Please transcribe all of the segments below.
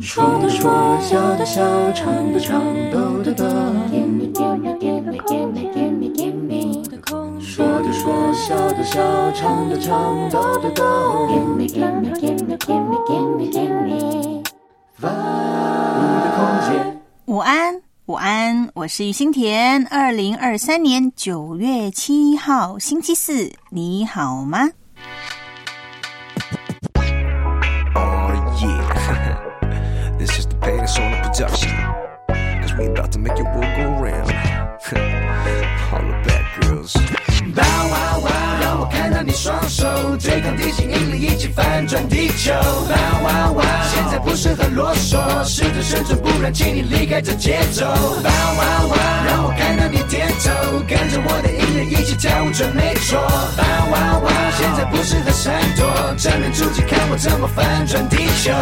说的说，笑的笑，唱的唱，抖的抖。Gimme, gimme, gimme, gimme, gimme, gimme. 说的说，笑的笑，唱的唱，抖的抖。Gimme, gimme, gimme, gimme, gimme, gimme. 我的空间。午安，午安，我是于心田。二零二三年九月七号，星期四，你好吗？We about to make your world go round. All the bad girls. Bow wow. 你双手对抗地心引力，一起翻转地球。哇哇哇！现在不是很啰嗦，试着生存，不然请你离开这节奏。哇哇哇！让我看到你点头，跟着我的音乐一起跳舞，准没错。哇哇哇！现在不是很闪躲，正面出击，看我怎么翻转地球。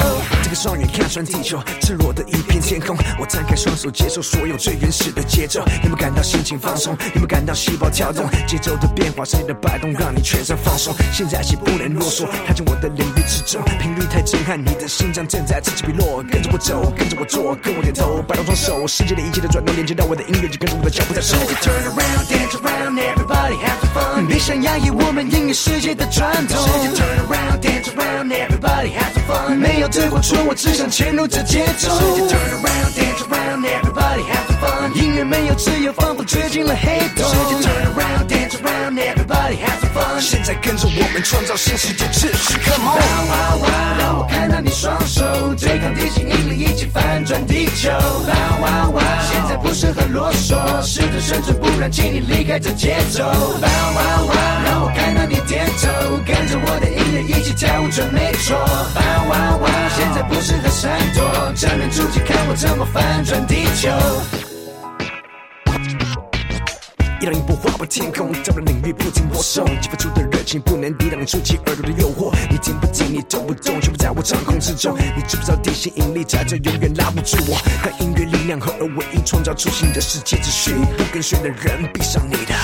这个双眼看穿地球，赤裸的一片天空。我张开双手，接受所有最原始的节奏。你们感到心情放松？你们感到细胞跳动？节奏的变化，谁的摆动，让你全身放松。现在起不能啰嗦，踏进我的领域之中，频率太震撼，你的心脏正在此起彼落。跟着我走，跟着我做，跟我点头，摆动双手，世界的一切都转动，连接到我的音乐，就跟着我的脚步在走。Turn around, dance around, everybody have fun. 别想压抑我们音乐世界的传统。Turn around, dance around, everybody have fun. 没有对或错，我只想嵌入这节奏。Turn around, dance around, everybody have fun. 音乐没有自由，仿佛坠进了黑洞。Turn around, dance around, everybody have fun. 现在跟着我们创造新世界秩序，Come 哇 on！哇哇！让我看到你双手对抗地心引力，一起翻转地球。哇哇哇！现在不是很啰嗦，试着生存，不然请你离开这节奏。哇哇哇！让我看到你点头，跟着我的音乐一起跳舞，准没错。哇哇哇！现在不适合闪躲，正面出击，看我怎么翻转地球。一浪一波划破天空，在我的领域不停播送，激发出的热情不能抵挡你，触及耳朵的诱惑。你听不听，你动不动，全部在我掌控之中。你知不知道地心引力在这永远拉不住我？和音乐力量合而为一，创造出新的世界秩序。不跟随的人，闭上你的。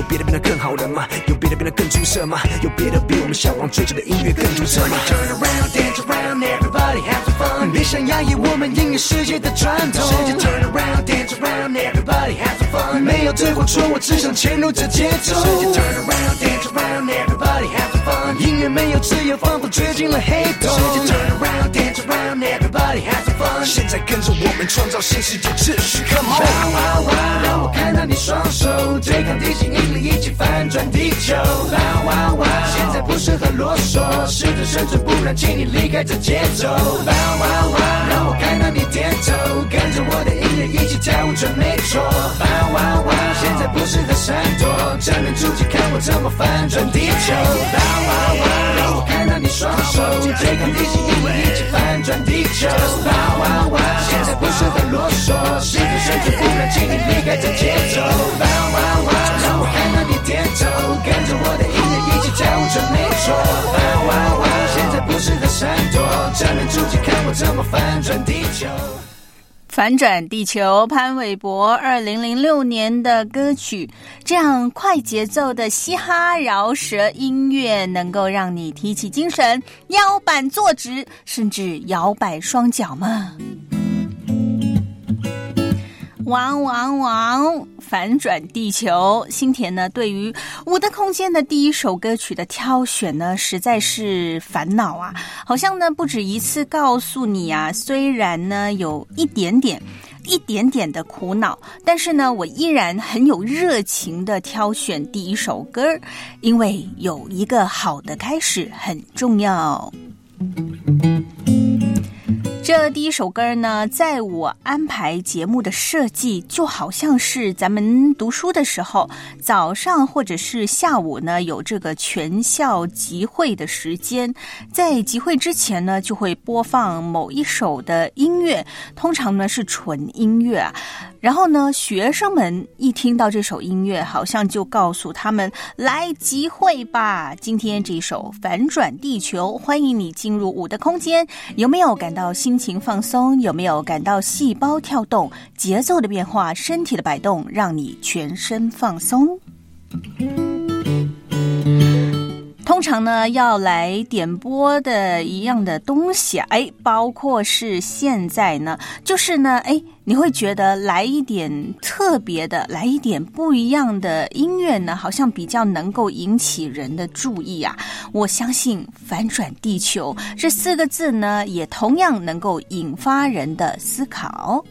有别的变得更好的吗？有别的变得更出色吗？有别的比我们向往追求的音乐更出色吗？Turn around, dance around, everybody have fun. 别想压抑我们音乐世界的传统。Turn around, dance around, everybody have fun. 没有对或错，我只想潜入这节奏。Turn around, dance around, everybody have fun. 音乐没有自由，仿佛坠进了黑洞。Turn around, dance around, everybody have fun. 现在跟着我们创造新世界秩序，Come 哇 on！哇哇！让我看到你双手对抗地心引力，一起翻转地球。哇哇哇！现在不适合啰嗦，试着生存，不然请你离开这节奏。哇哇哇！让我看到你点头，跟着我的音乐一起跳舞，准没错。哇哇哇！现在不适合闪躲，正面出击，看我怎么翻转地球。哇哇哇！让我看到你双手对抗地心引力，一起翻转地球。哇哇哇！现在不是很啰嗦，试着生存，不敢轻易离开这节奏。哇哇哇！让我看到你点头，跟着我的音乐一起跳舞，准没错。哇哇哇！现在不是很闪躲，正面出击，看我怎么翻转地球。反转地球，潘玮柏二零零六年的歌曲，这样快节奏的嘻哈饶舌音乐，能够让你提起精神，腰板坐直，甚至摇摆双脚吗？汪汪汪！反转地球，新田呢对于我的空间的第一首歌曲的挑选呢，实在是烦恼啊！好像呢不止一次告诉你啊，虽然呢有一点点。一点点的苦恼，但是呢，我依然很有热情的挑选第一首歌，因为有一个好的开始很重要。这第一首歌呢，在我安排节目的设计，就好像是咱们读书的时候，早上或者是下午呢，有这个全校集会的时间，在集会之前呢，就会播放某一首的音乐，通常呢是纯音乐啊。然后呢，学生们一听到这首音乐，好像就告诉他们来集会吧。今天这首《反转地球》，欢迎你进入我的空间。有没有感到心情放松？有没有感到细胞跳动、节奏的变化、身体的摆动，让你全身放松？通常呢，要来点播的一样的东西，哎，包括是现在呢，就是呢，哎，你会觉得来一点特别的，来一点不一样的音乐呢，好像比较能够引起人的注意啊。我相信“反转地球”这四个字呢，也同样能够引发人的思考。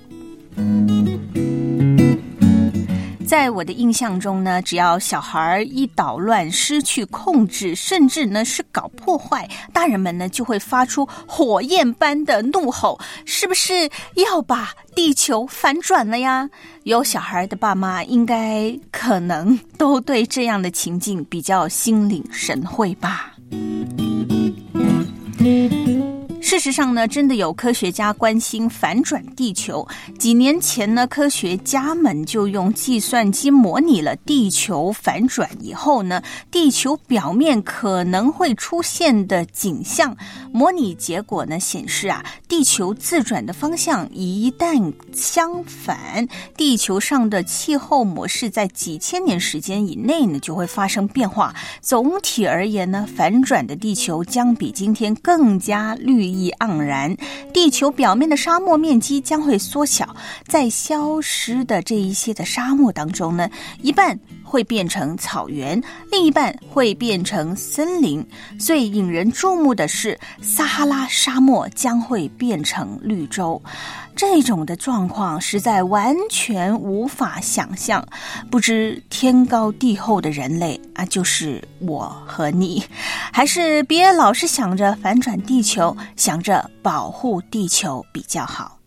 在我的印象中呢，只要小孩一捣乱、失去控制，甚至呢是搞破坏，大人们呢就会发出火焰般的怒吼：“是不是要把地球反转了呀？”有小孩的爸妈应该可能都对这样的情境比较心领神会吧。事实上呢，真的有科学家关心反转地球。几年前呢，科学家们就用计算机模拟了地球反转以后呢，地球表面可能会出现的景象。模拟结果呢显示啊，地球自转的方向一旦相反，地球上的气候模式在几千年时间以内呢就会发生变化。总体而言呢，反转的地球将比今天更加绿意意。盎然，地球表面的沙漠面积将会缩小，在消失的这一些的沙漠当中呢，一半会变成草原，另一半会变成森林。最引人注目的是，撒哈拉沙漠将会变成绿洲。这种的状况实在完全无法想象，不知天高地厚的人类啊，就是我和你，还是别老是想着反转地球，想着保护地球比较好。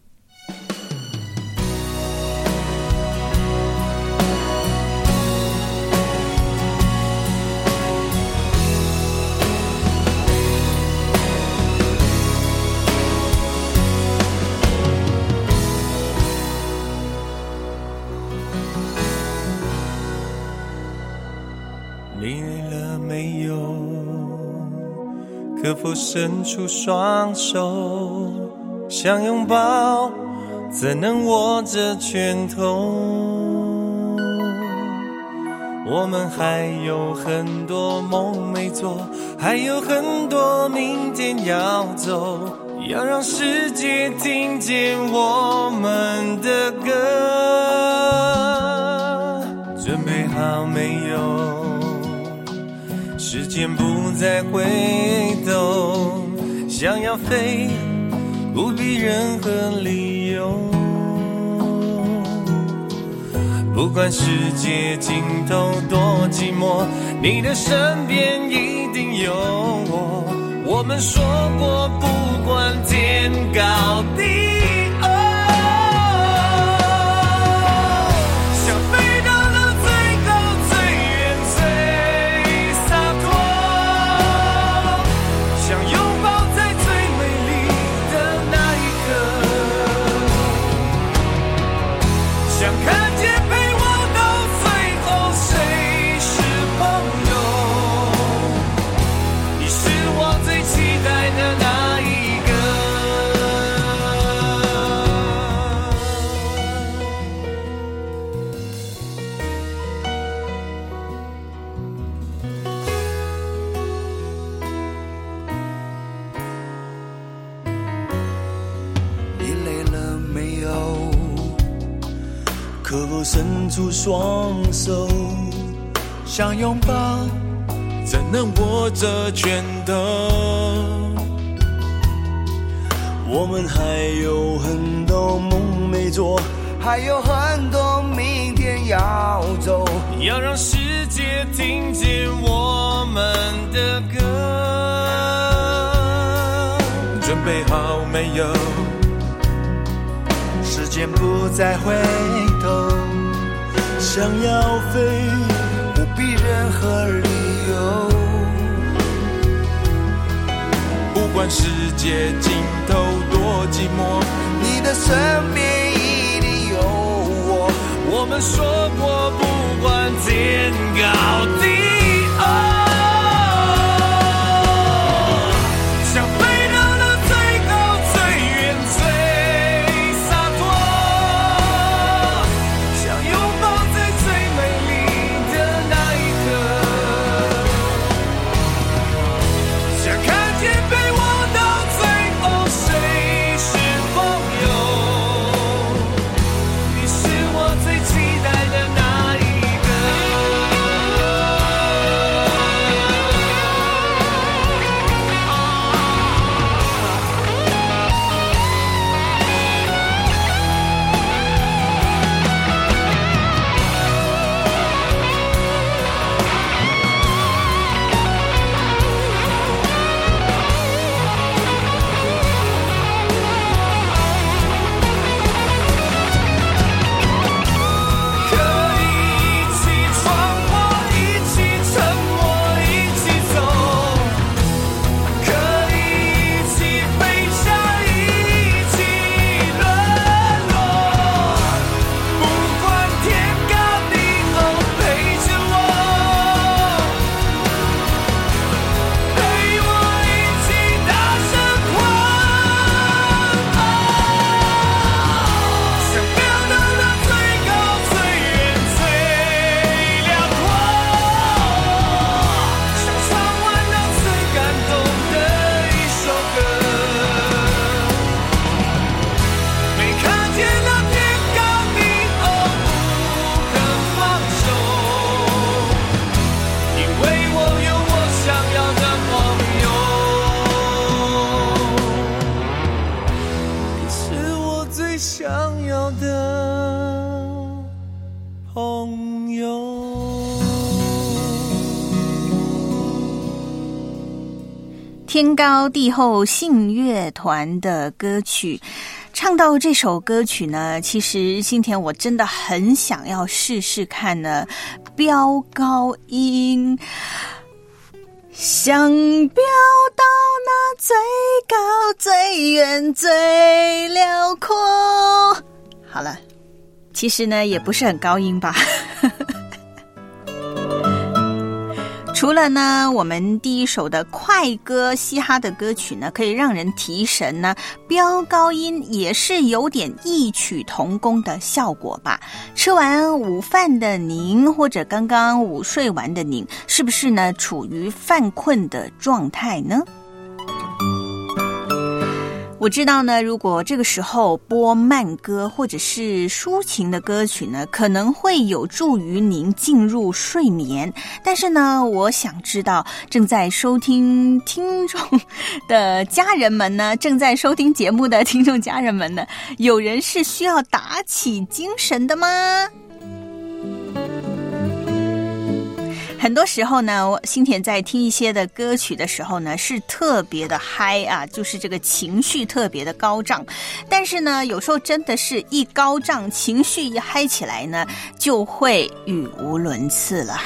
可否伸出双手，想拥抱，怎能握着拳头？我们还有很多梦没做，还有很多明天要走，要让世界听见我们的歌。准备好没有？时间不再回头，想要飞，不必任何理由。不管世界尽头多寂寞，你的身边一定有我。我们说过，不管天高地。出双手想拥抱，怎能握着拳头？我们还有很多梦没做，还有很多明天要走，要让世界听见我们的歌。准备好没有？时间不再回头。想要飞，不必任何理由。不管世界尽头多寂寞，你的身边一定有我。我们说过，不管天高地厚。天高地厚信乐团的歌曲。唱到这首歌曲呢，其实今天我真的很想要试试看呢，飙高音，想飙到那最高、最远、最辽阔。好了，其实呢也不是很高音吧。除了呢，我们第一首的快歌、嘻哈的歌曲呢，可以让人提神呢，飙高音也是有点异曲同工的效果吧。吃完午饭的您，或者刚刚午睡完的您，是不是呢处于犯困的状态呢？我知道呢，如果这个时候播慢歌或者是抒情的歌曲呢，可能会有助于您进入睡眠。但是呢，我想知道正在收听听众的家人们呢，正在收听节目的听众家人们呢，有人是需要打起精神的吗？很多时候呢，新田在听一些的歌曲的时候呢，是特别的嗨啊，就是这个情绪特别的高涨。但是呢，有时候真的是一高涨，情绪一嗨起来呢，就会语无伦次了。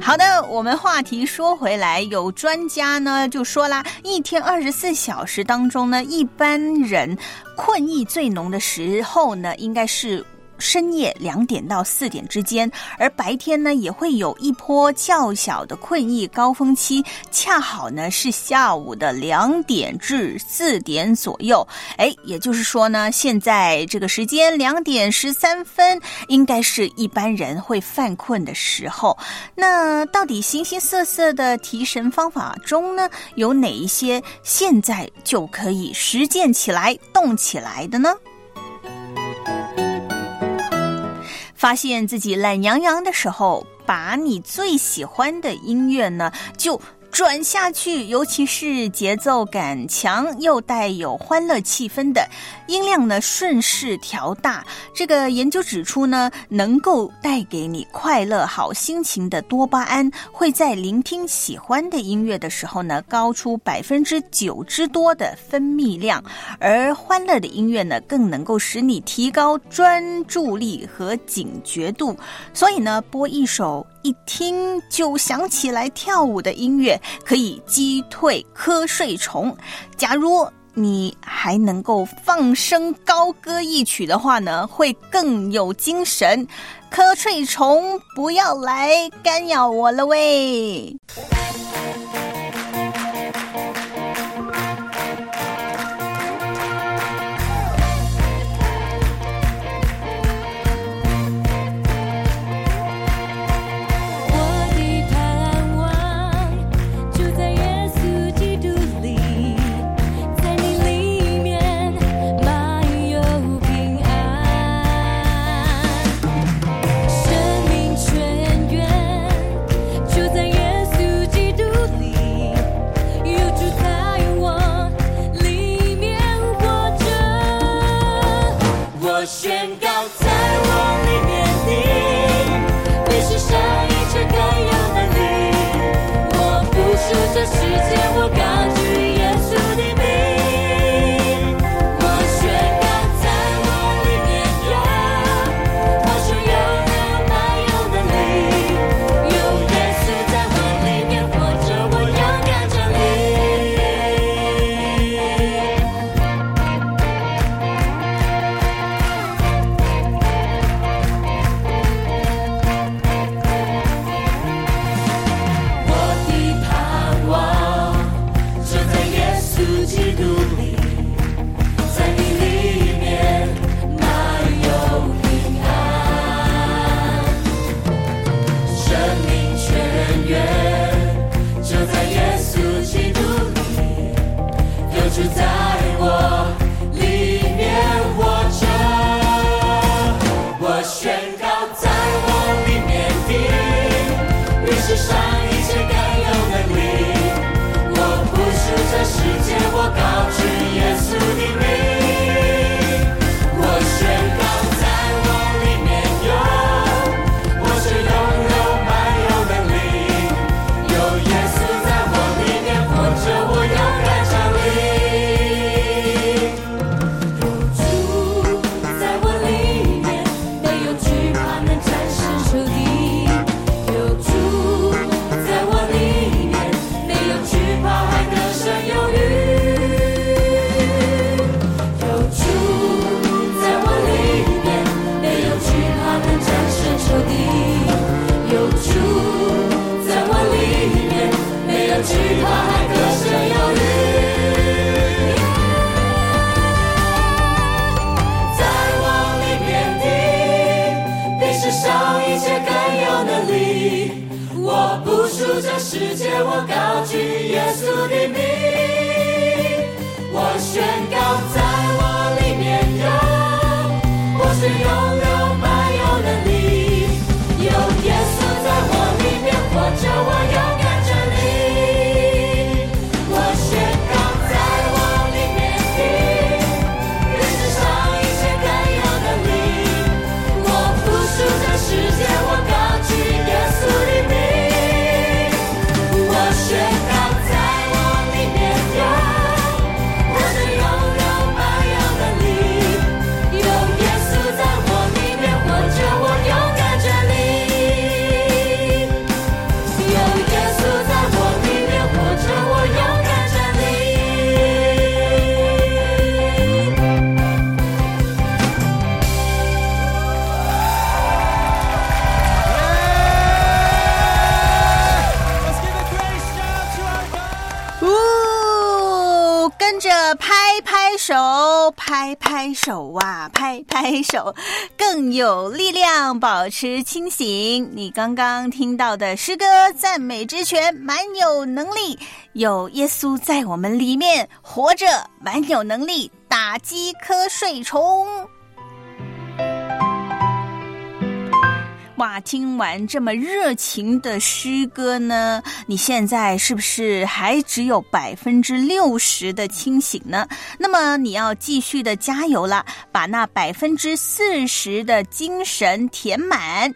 好的，我们话题说回来，有专家呢就说啦，一天二十四小时当中呢，一般人困意最浓的时候呢，应该是。深夜两点到四点之间，而白天呢也会有一波较小的困意高峰期，恰好呢是下午的两点至四点左右。哎，也就是说呢，现在这个时间两点十三分，应该是一般人会犯困的时候。那到底形形色色的提神方法中呢，有哪一些现在就可以实践起来、动起来的呢？发现自己懒洋洋的时候，把你最喜欢的音乐呢，就。转下去，尤其是节奏感强又带有欢乐气氛的音量呢，顺势调大。这个研究指出呢，能够带给你快乐好心情的多巴胺，会在聆听喜欢的音乐的时候呢，高出百分之九之多的分泌量。而欢乐的音乐呢，更能够使你提高专注力和警觉度。所以呢，播一首。一听就想起来跳舞的音乐，可以击退瞌睡虫。假如你还能够放声高歌一曲的话呢，会更有精神。瞌睡虫不要来干扰我了喂！拍拍手，拍拍手啊，拍拍手，更有力量，保持清醒。你刚刚听到的诗歌赞美之泉，蛮有能力，有耶稣在我们里面活着，蛮有能力打击瞌睡虫。哇，听完这么热情的诗歌呢，你现在是不是还只有百分之六十的清醒呢？那么你要继续的加油啦，把那百分之四十的精神填满。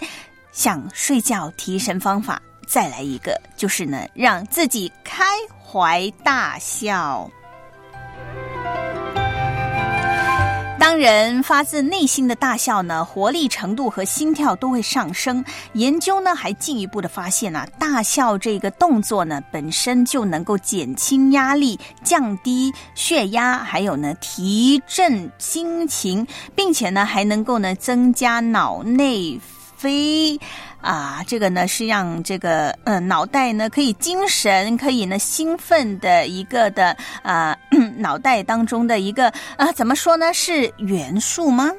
想睡觉提神方法，再来一个，就是呢，让自己开怀大笑。当人发自内心的大笑呢，活力程度和心跳都会上升。研究呢还进一步的发现啊，大笑这个动作呢本身就能够减轻压力、降低血压，还有呢提振心情，并且呢还能够呢增加脑内啡。啊，这个呢是让这个呃脑袋呢可以精神，可以呢兴奋的一个的啊、脑袋当中的一个啊怎么说呢是元素吗？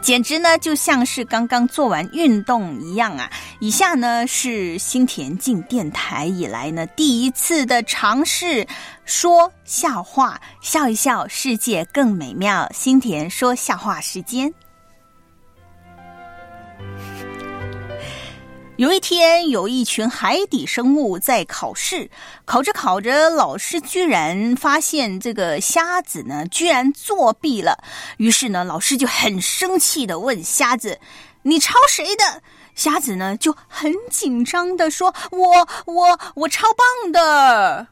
简直呢就像是刚刚做完运动一样啊！以下呢是新田径电台以来呢第一次的尝试说笑话，笑一笑，世界更美妙。新田说笑话时间。有一天，有一群海底生物在考试，考着考着，老师居然发现这个瞎子呢，居然作弊了。于是呢，老师就很生气的问瞎子：“你抄谁的？”瞎子呢就很紧张的说：“我我我超棒的。”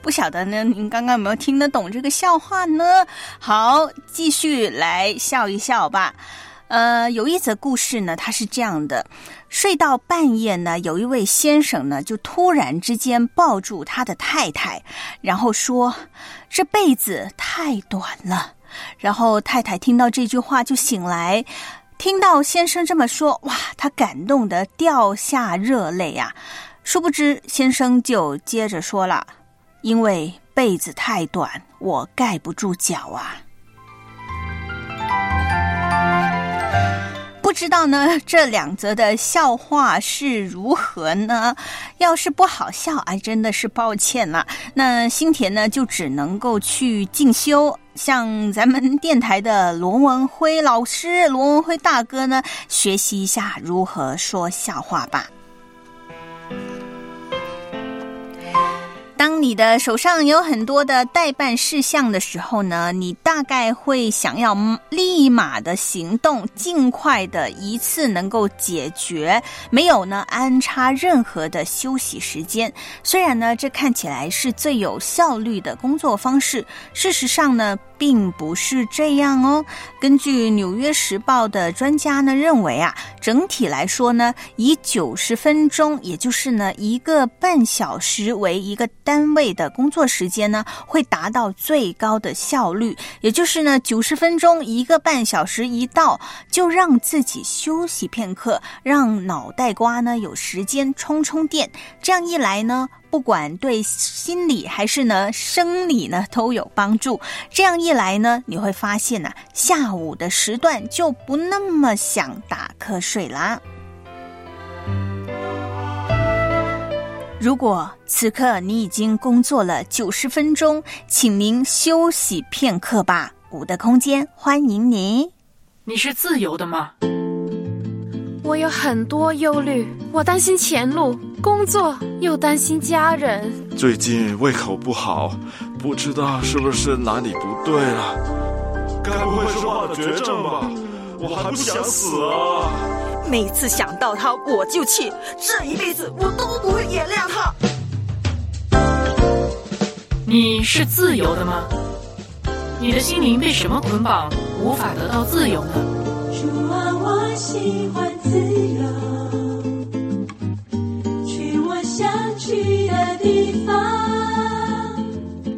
不晓得呢，您刚刚有没有听得懂这个笑话呢？好，继续来笑一笑吧。呃，有一则故事呢，它是这样的：睡到半夜呢，有一位先生呢，就突然之间抱住他的太太，然后说：“这辈子太短了。”然后太太听到这句话就醒来，听到先生这么说，哇，他感动的掉下热泪啊！殊不知，先生就接着说了：“因为被子太短，我盖不住脚啊。”不知道呢，这两则的笑话是如何呢？要是不好笑，哎，真的是抱歉了。那新田呢，就只能够去进修，向咱们电台的罗文辉老师、罗文辉大哥呢，学习一下如何说笑话吧。当你的手上有很多的代办事项的时候呢，你大概会想要立马的行动，尽快的一次能够解决，没有呢安插任何的休息时间。虽然呢，这看起来是最有效率的工作方式，事实上呢，并不是这样哦。根据《纽约时报》的专家呢认为啊，整体来说呢，以九十分钟，也就是呢一个半小时为一个单位的工作时间呢，会达到最高的效率。也就是呢，九十分钟一个半小时一到，就让自己休息片刻，让脑袋瓜呢有时间充充电。这样一来呢，不管对心理还是呢生理呢都有帮助。这样一来呢，你会发现呢，下午的时段就不那么想打瞌睡啦。如果此刻你已经工作了九十分钟，请您休息片刻吧。五的空间欢迎您。你是自由的吗？我有很多忧虑，我担心前路、工作，又担心家人。最近胃口不好，不知道是不是哪里不对了？该不会是患了绝症吧？我还不想死啊！每次想到他，我就气，这一辈子我都不会原谅他。你是自由的吗？你的心灵被什么捆绑，无法得到自由呢？主啊，我喜欢自由，去的地方。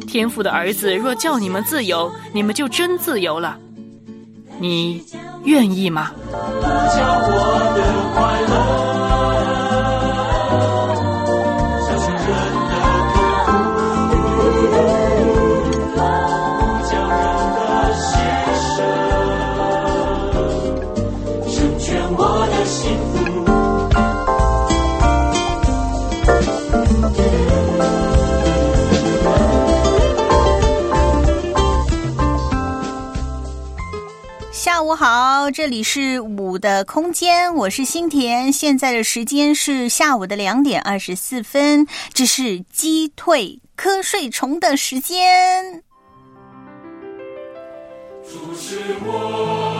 天父的儿子若叫你们自由，你们就真自由了。你愿意吗？下好，这里是五的空间，我是新田，现在的时间是下午的两点二十四分，这是击退瞌睡虫的时间。主是我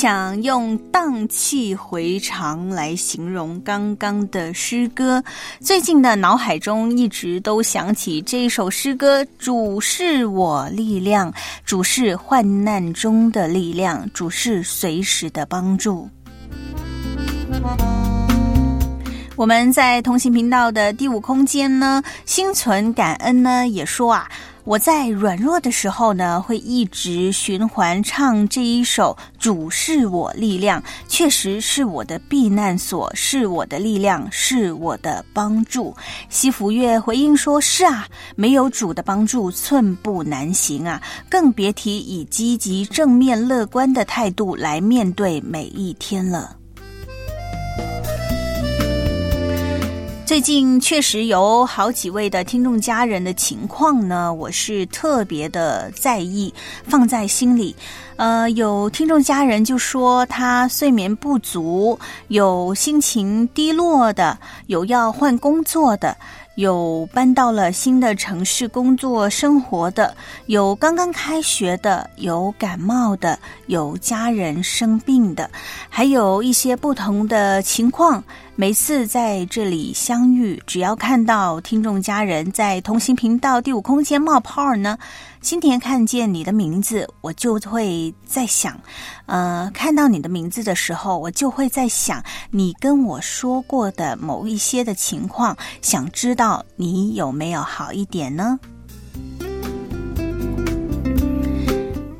想用荡气回肠来形容刚刚的诗歌。最近的脑海中一直都想起这首诗歌：“主是我力量，主是患难中的力量，主是随时的帮助。”我们在同行频道的第五空间呢，心存感恩呢，也说啊。我在软弱的时候呢，会一直循环唱这一首《主是我力量》，确实是我的避难所，是我的力量，是我的帮助。西福月回应说：“是啊，没有主的帮助，寸步难行啊，更别提以积极、正面、乐观的态度来面对每一天了。”最近确实有好几位的听众家人的情况呢，我是特别的在意，放在心里。呃，有听众家人就说他睡眠不足，有心情低落的，有要换工作的。有搬到了新的城市工作生活的，有刚刚开学的，有感冒的，有家人生病的，还有一些不同的情况。每次在这里相遇，只要看到听众家人在同行频道第五空间冒泡呢。今天看见你的名字，我就会在想，呃，看到你的名字的时候，我就会在想你跟我说过的某一些的情况，想知道你有没有好一点呢？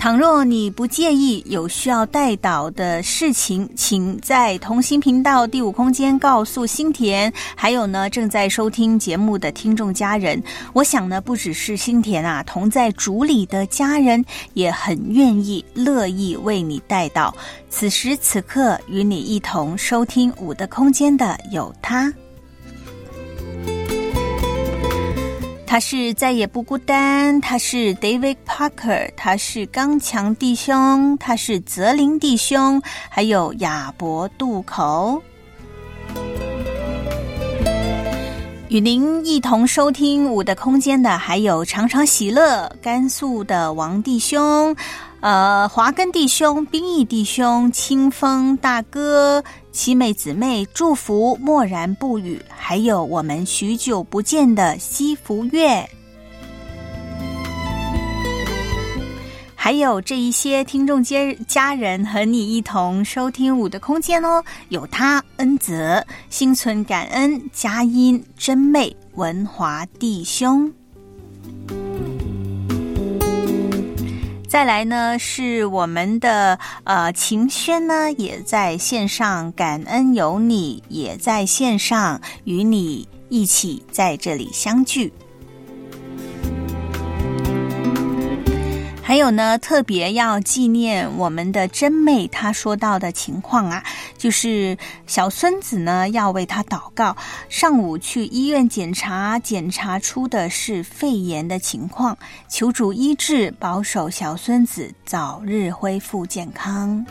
倘若你不介意有需要带导的事情，请在同心频道第五空间告诉新田。还有呢，正在收听节目的听众家人，我想呢，不只是新田啊，同在主里的家人也很愿意、乐意为你带导。此时此刻，与你一同收听五的空间的有他。他是再也不孤单，他是 David Parker，他是刚强弟兄，他是泽林弟兄，还有亚伯渡口。与您一同收听五的空间的，还有常常喜乐甘肃的王弟兄。呃，华根弟兄、兵役弟兄、清风大哥、七妹姊妹，祝福默然不语。还有我们许久不见的西福月，还有这一些听众家家人和你一同收听五的空间哦。有他恩泽、心存感恩、佳音、真妹、文华弟兄。再来呢，是我们的呃秦轩呢，也在线上，感恩有你，也在线上与你一起在这里相聚。还有呢，特别要纪念我们的真妹，她说到的情况啊，就是小孙子呢要为他祷告。上午去医院检查，检查出的是肺炎的情况，求主医治，保守小孙子早日恢复健康。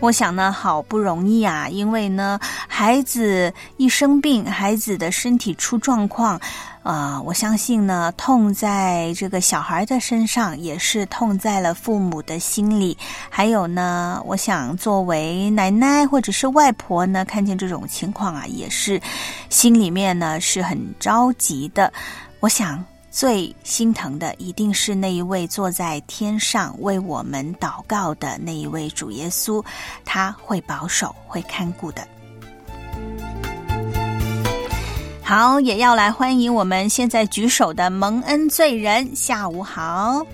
我想呢，好不容易啊，因为呢，孩子一生病，孩子的身体出状况，啊，我相信呢，痛在这个小孩的身上，也是痛在了父母的心里。还有呢，我想作为奶奶或者是外婆呢，看见这种情况啊，也是心里面呢是很着急的。我想。最心疼的一定是那一位坐在天上为我们祷告的那一位主耶稣，他会保守、会看顾的。好，也要来欢迎我们现在举手的蒙恩罪人，下午好。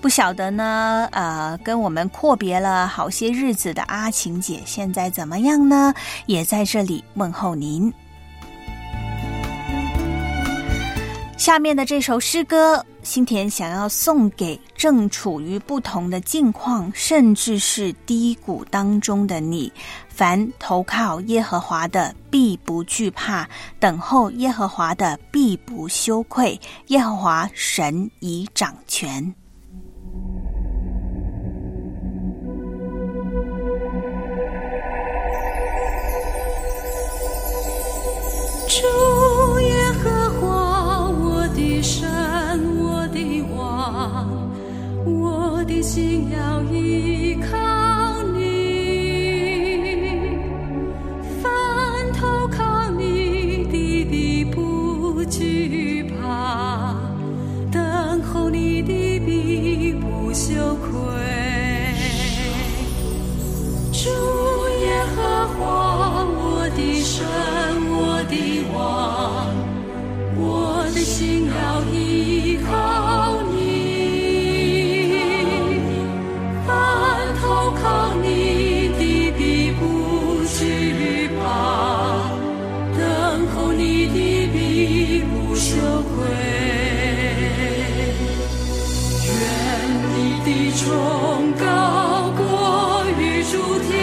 不晓得呢，呃，跟我们阔别了好些日子的阿晴姐，现在怎么样呢？也在这里问候您。下面的这首诗歌，新田想要送给正处于不同的境况，甚至是低谷当中的你。凡投靠耶和华的，必不惧怕；等候耶和华的，必不羞愧。耶和华神已掌权。主耶和华。我的神，我的心要依靠你，凡投靠你的必不惧怕，等候你的必不羞愧。主耶和华，我的神，我的王，我的心要依靠。愿你的崇高过于诸天。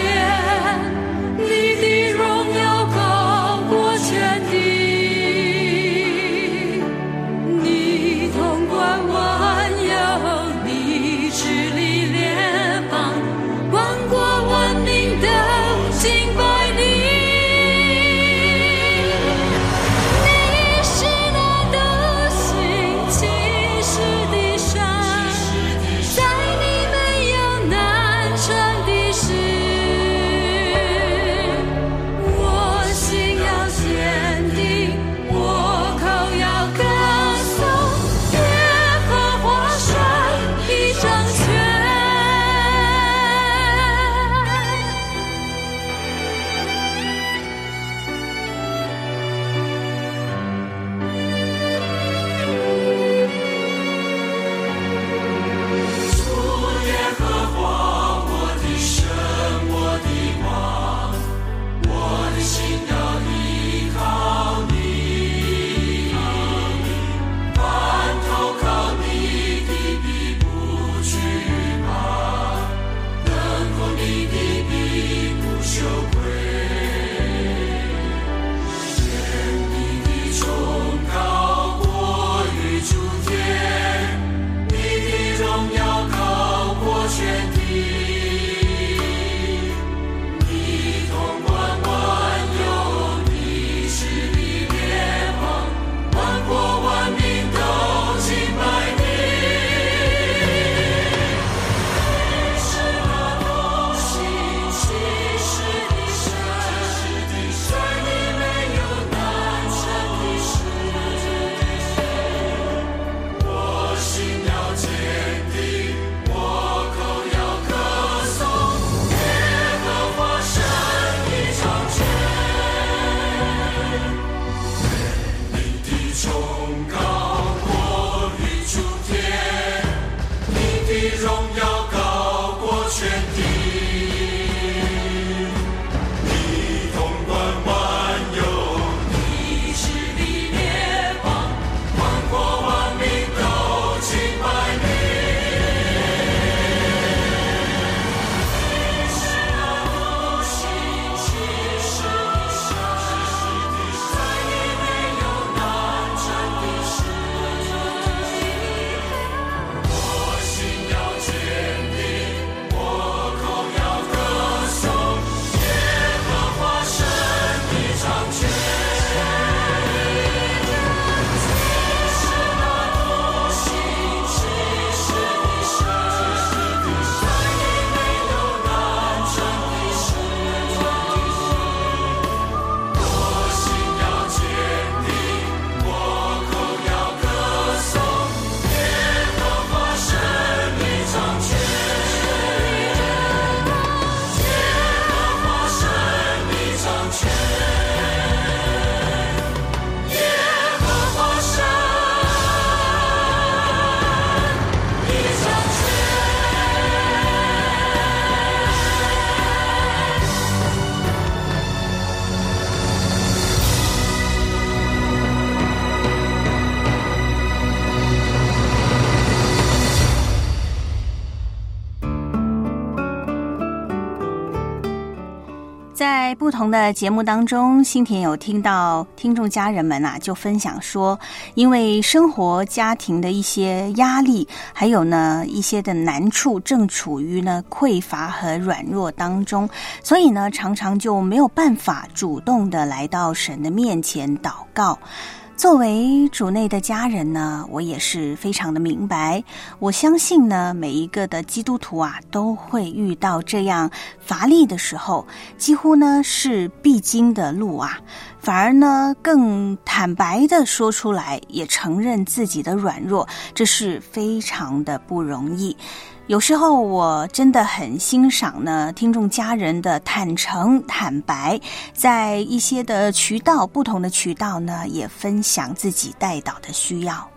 在不同的节目当中新田有听到听众家人们啊就分享说因为生活家庭的一些压力还有呢一些的难处正处于呢匮乏和软弱当中所以呢常常就没有办法主动的来到神的面前祷告。作为主内的家人呢，我也是非常的明白。我相信呢，每一个的基督徒啊，都会遇到这样乏力的时候，几乎呢是必经的路啊。反而呢，更坦白的说出来，也承认自己的软弱，这是非常的不容易。有时候我真的很欣赏呢，听众家人的坦诚坦白，在一些的渠道、不同的渠道呢，也分享自己带导的需要。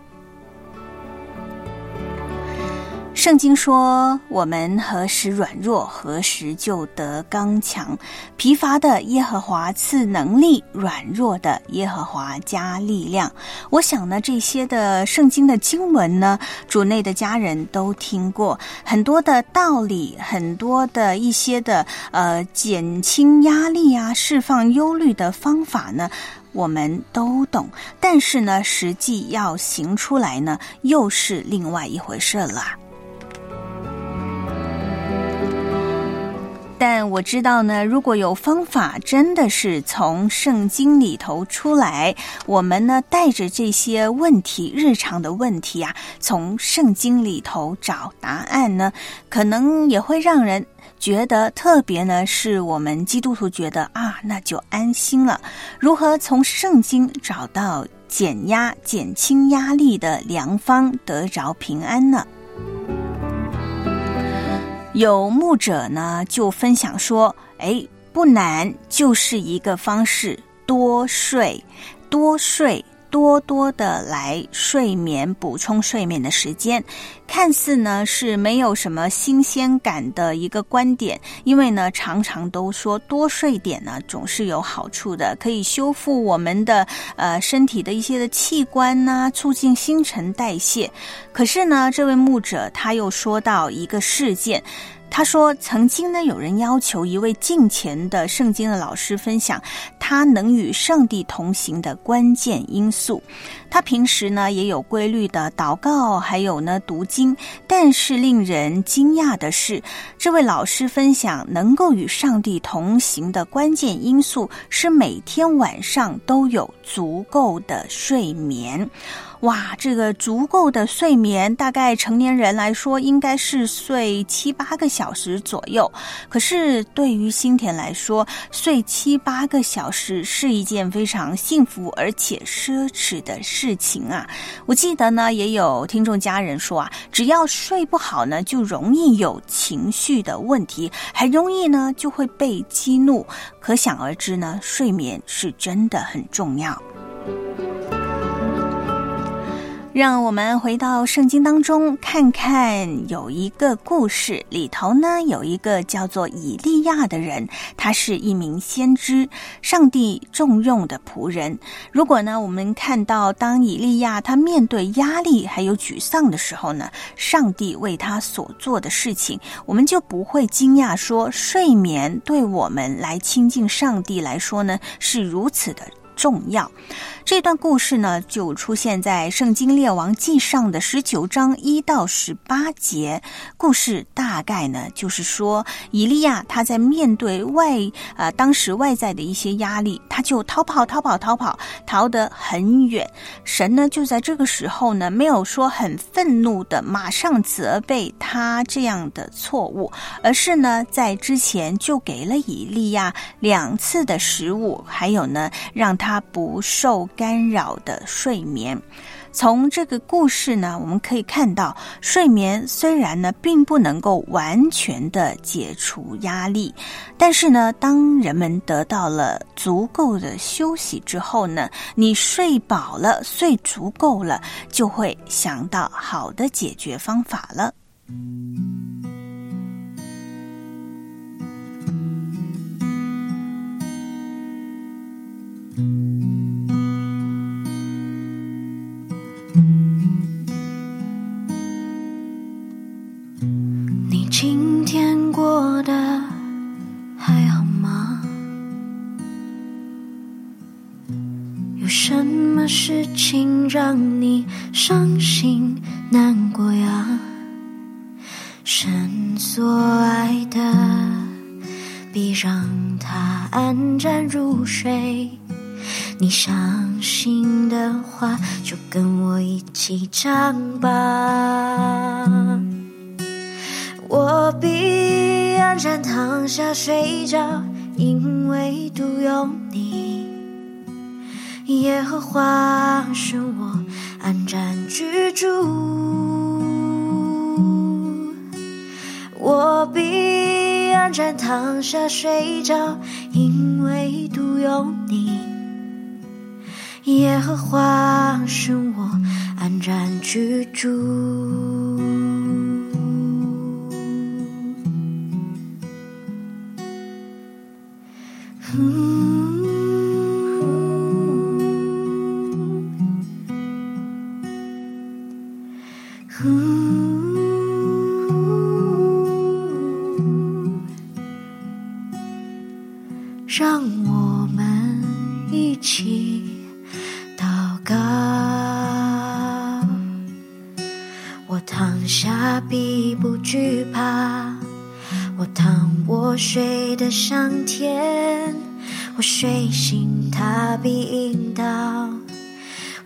圣经说：“我们何时软弱，何时就得刚强。疲乏的耶和华赐能力，软弱的耶和华加力量。”我想呢，这些的圣经的经文呢，主内的家人都听过很多的道理，很多的一些的呃减轻压力啊、释放忧虑的方法呢，我们都懂。但是呢，实际要行出来呢，又是另外一回事了。但我知道呢，如果有方法，真的是从圣经里头出来，我们呢带着这些问题、日常的问题啊，从圣经里头找答案呢，可能也会让人觉得特别呢，是我们基督徒觉得啊，那就安心了。如何从圣经找到减压、减轻压力的良方，得着平安呢？有目者呢，就分享说：“哎，不难，就是一个方式，多睡，多睡，多多的来睡眠，补充睡眠的时间。看似呢是没有什么新鲜感的一个观点，因为呢常常都说多睡点呢总是有好处的，可以修复我们的呃身体的一些的器官呐，促进新陈代谢。可是呢，这位牧者他又说到一个事件。”他说：“曾经呢，有人要求一位敬虔的圣经的老师分享他能与上帝同行的关键因素。他平时呢也有规律的祷告，还有呢读经。但是令人惊讶的是，这位老师分享能够与上帝同行的关键因素是每天晚上都有足够的睡眠。”哇，这个足够的睡眠，大概成年人来说应该是睡七八个小时左右。可是对于新田来说，睡七八个小时是一件非常幸福而且奢侈的事情啊！我记得呢，也有听众家人说啊，只要睡不好呢，就容易有情绪的问题，很容易呢就会被激怒。可想而知呢，睡眠是真的很重要。让我们回到圣经当中看看，有一个故事里头呢，有一个叫做以利亚的人，他是一名先知，上帝重用的仆人。如果呢，我们看到当以利亚他面对压力还有沮丧的时候呢，上帝为他所做的事情，我们就不会惊讶说，睡眠对我们来亲近上帝来说呢，是如此的。重要，这段故事呢，就出现在《圣经列王记上》的十九章一到十八节。故事大概呢，就是说，以利亚他在面对外呃当时外在的一些压力，他就逃跑、逃跑、逃跑，逃得很远。神呢，就在这个时候呢，没有说很愤怒的马上责备他这样的错误，而是呢，在之前就给了以利亚两次的食物，还有呢，让他。他不受干扰的睡眠。从这个故事呢，我们可以看到，睡眠虽然呢并不能够完全的解除压力，但是呢，当人们得到了足够的休息之后呢，你睡饱了、睡足够了，就会想到好的解决方法了。今天过得还好吗？有什么事情让你伤心难过呀？神所爱的，必让他安然入睡。你相信的话，就跟我一起唱吧。我必安然躺下睡着，因为独有你。耶和华是我安然居住。我必安然躺下睡着，因为独有你。耶和华是我安然居住。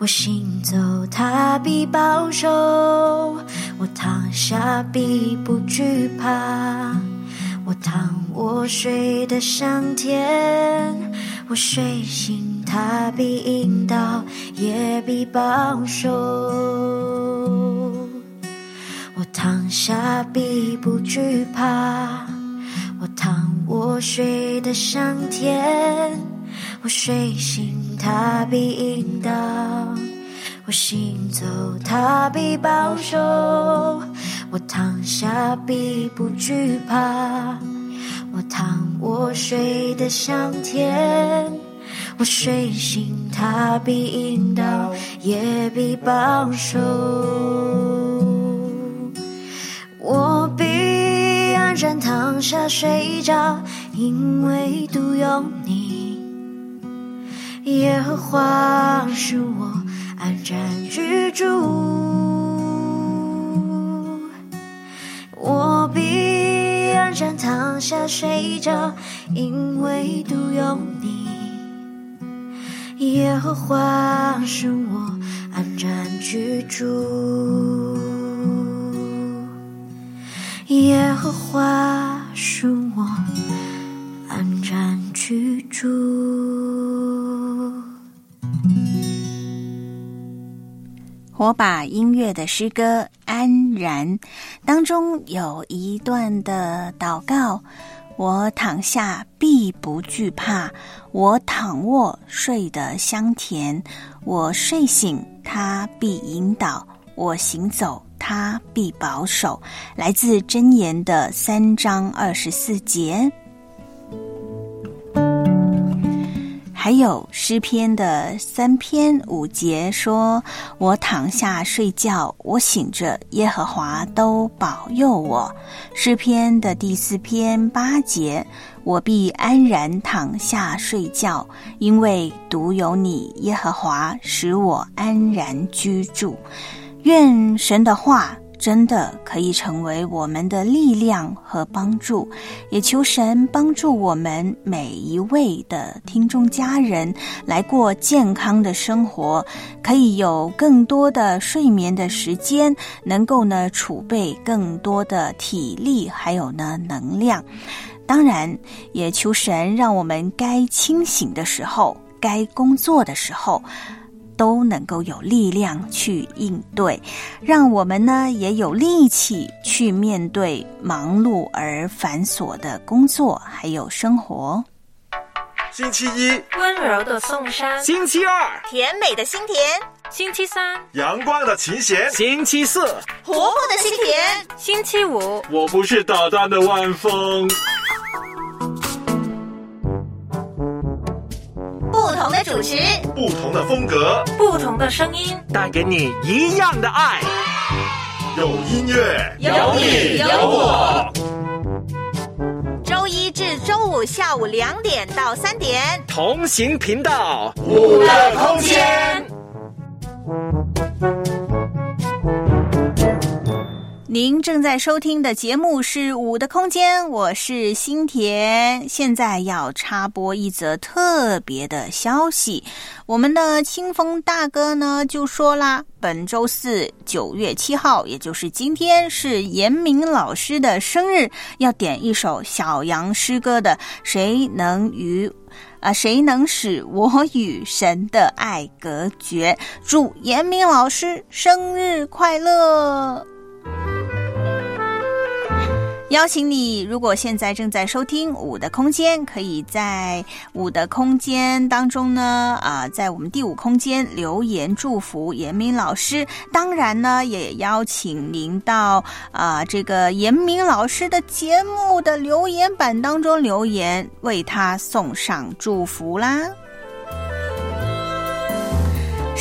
我行走他必保守，我躺下必不惧怕。我躺卧睡得像天，我睡醒他必引导，也必保守。我躺下必不惧怕，我躺卧睡得像天，我睡醒他必引导，我行走他必保守。我躺下必不惧怕，我躺卧睡得香甜，我睡醒他必引导，也必保守。我必安然躺下睡着，因为独有你。耶和华是我安然居住。我必安然躺下睡着，因为独有你。耶和华是我安然居住。耶和华是我安然居住。火把音乐的诗歌《安然》当中有一段的祷告：我躺下必不惧怕，我躺卧睡得香甜，我睡醒他必引导，我行走他必保守。来自箴言的三章二十四节。还有诗篇的三篇五节说：“我躺下睡觉，我醒着，耶和华都保佑我。”诗篇的第四篇八节：“我必安然躺下睡觉，因为独有你，耶和华使我安然居住。”愿神的话。真的可以成为我们的力量和帮助，也求神帮助我们每一位的听众家人来过健康的生活，可以有更多的睡眠的时间，能够呢储备更多的体力，还有呢能量。当然，也求神让我们该清醒的时候，该工作的时候。都能够有力量去应对，让我们呢也有力气去面对忙碌而繁琐的工作还有生活。星期一，温柔的宋山；星期二，甜美的心田；星期三，阳光的琴弦；星期四，活泼的心田；星期五，我不是捣蛋的万峰。不同的主持，不同的风格，不同的声音，带给你一样的爱。有音乐，有你有我。周一至周五下午两点到三点，同行频道，五的空间。您正在收听的节目是《五的空间》，我是新田。现在要插播一则特别的消息，我们的清风大哥呢就说啦，本周四九月七号，也就是今天是严明老师的生日，要点一首小杨诗歌的《谁能与啊谁能使我与神的爱隔绝》，祝严明老师生日快乐！邀请你，如果现在正在收听五的空间，可以在五的空间当中呢，啊，在我们第五空间留言祝福严明老师。当然呢，也邀请您到啊这个严明老师的节目的留言板当中留言，为他送上祝福啦。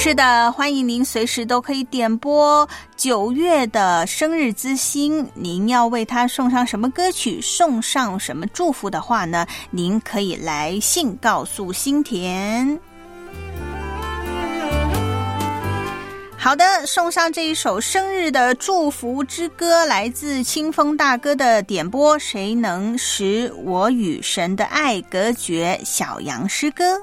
是的，欢迎您随时都可以点播九月的生日之星。您要为他送上什么歌曲，送上什么祝福的话呢？您可以来信告诉新田。好的，送上这一首生日的祝福之歌，来自清风大哥的点播。谁能使我与神的爱隔绝？小羊诗歌。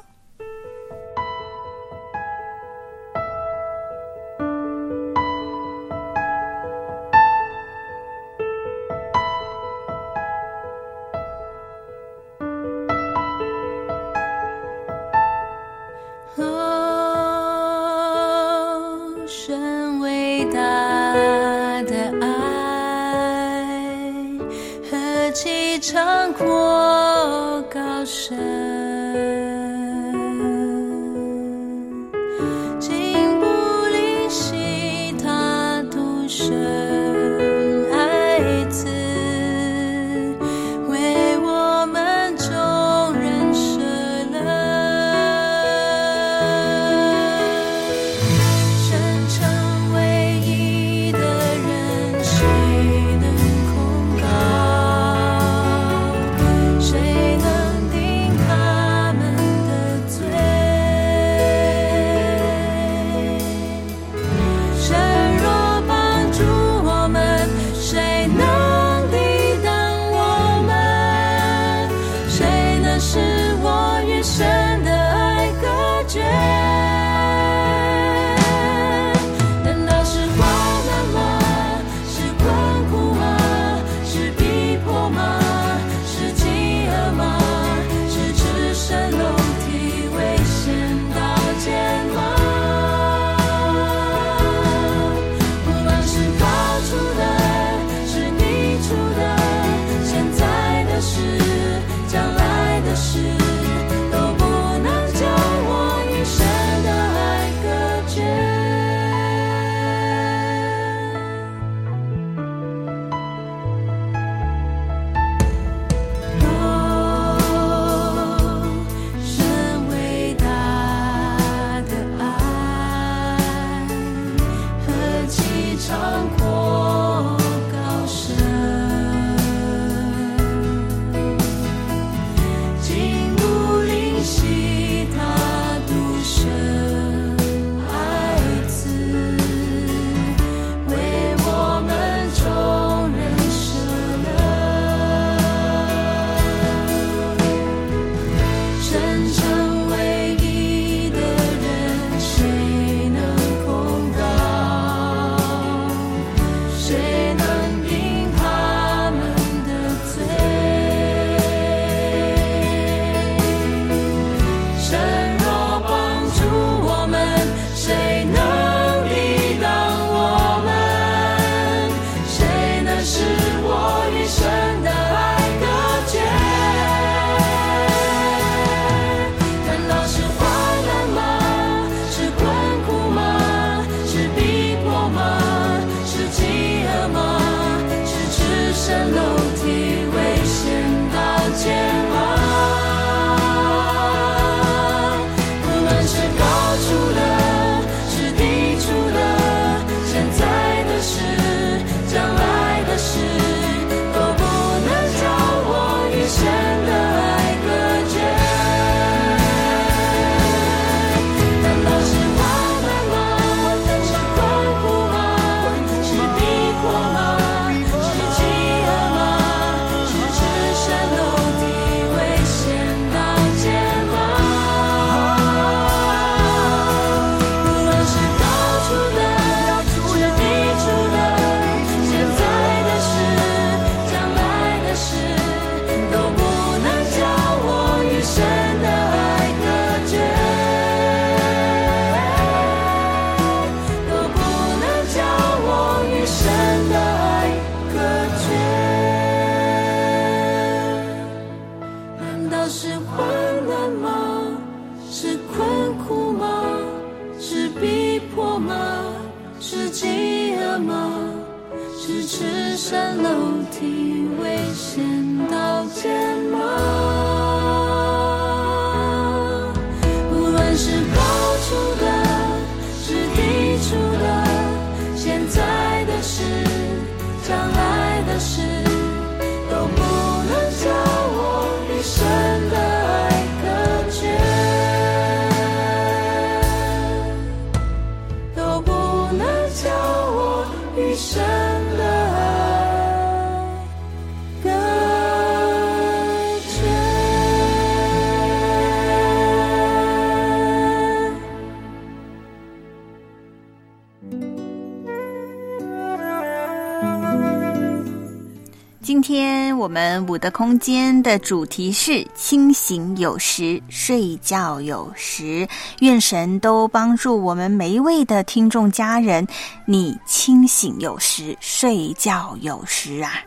今天我们五的空间的主题是清醒有时，睡觉有时。愿神都帮助我们每一位的听众家人，你清醒有时，睡觉有时啊。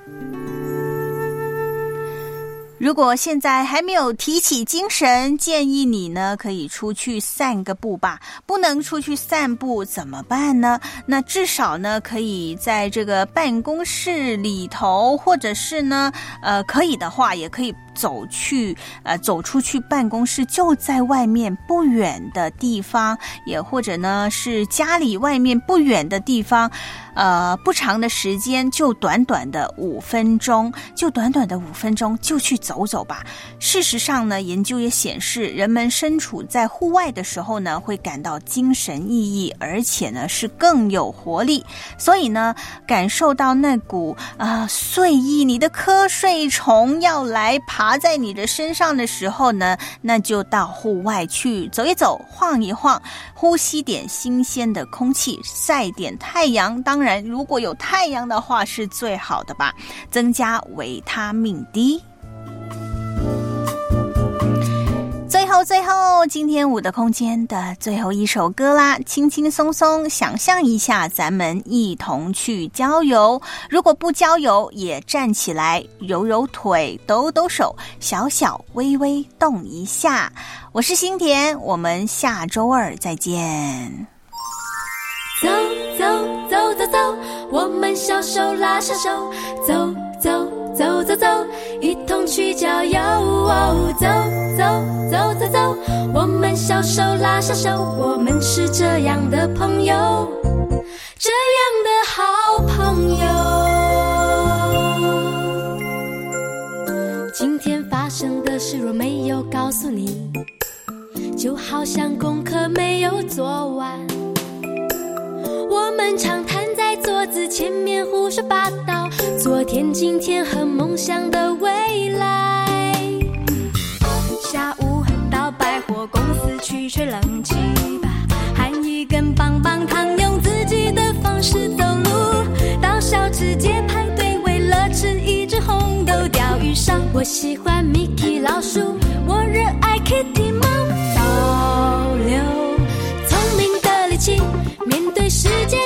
如果现在还没有提起精神，建议你呢可以出去散个步吧。不能出去散步怎么办呢？那至少呢可以在这个办公室里头，或者是呢呃可以的话，也可以走去呃走出去办公室，就在外面不远的地方，也或者呢是家里外面不远的地方。呃，不长的时间，就短短的五分钟，就短短的五分钟，就去走走吧。事实上呢，研究也显示，人们身处在户外的时候呢，会感到精神奕奕，而且呢是更有活力。所以呢，感受到那股啊、睡意，你的瞌睡虫要来爬在你的身上的时候呢，那就到户外去走一走，晃一晃，呼吸点新鲜的空气，晒点太阳。当然，如果有太阳的话，是最好的吧，增加维他命 D。后，最后，今天五的空间的最后一首歌啦，轻轻松松，想象一下，咱们一同去郊游。如果不郊游，也站起来，揉揉腿，抖抖手，小小微微动一下。我是心田，我们下周二再见。走走走走走，我们小手拉小手，走走走走走，一去郊游。走走走走走，我们小手拉小手，我们是这样的朋友，这样的好朋友。今天发生的事若没有告诉你，就好像功课没有做完。我们常谈子前面胡说八道昨天今天和梦想的未来下午到百货公司去吹冷气吧含一根棒棒糖用自己的方式走路到小吃街排队为了吃一只红豆钓鱼烧我喜欢米奇老鼠我热爱 kitty 猫保留聪明的力气面对世界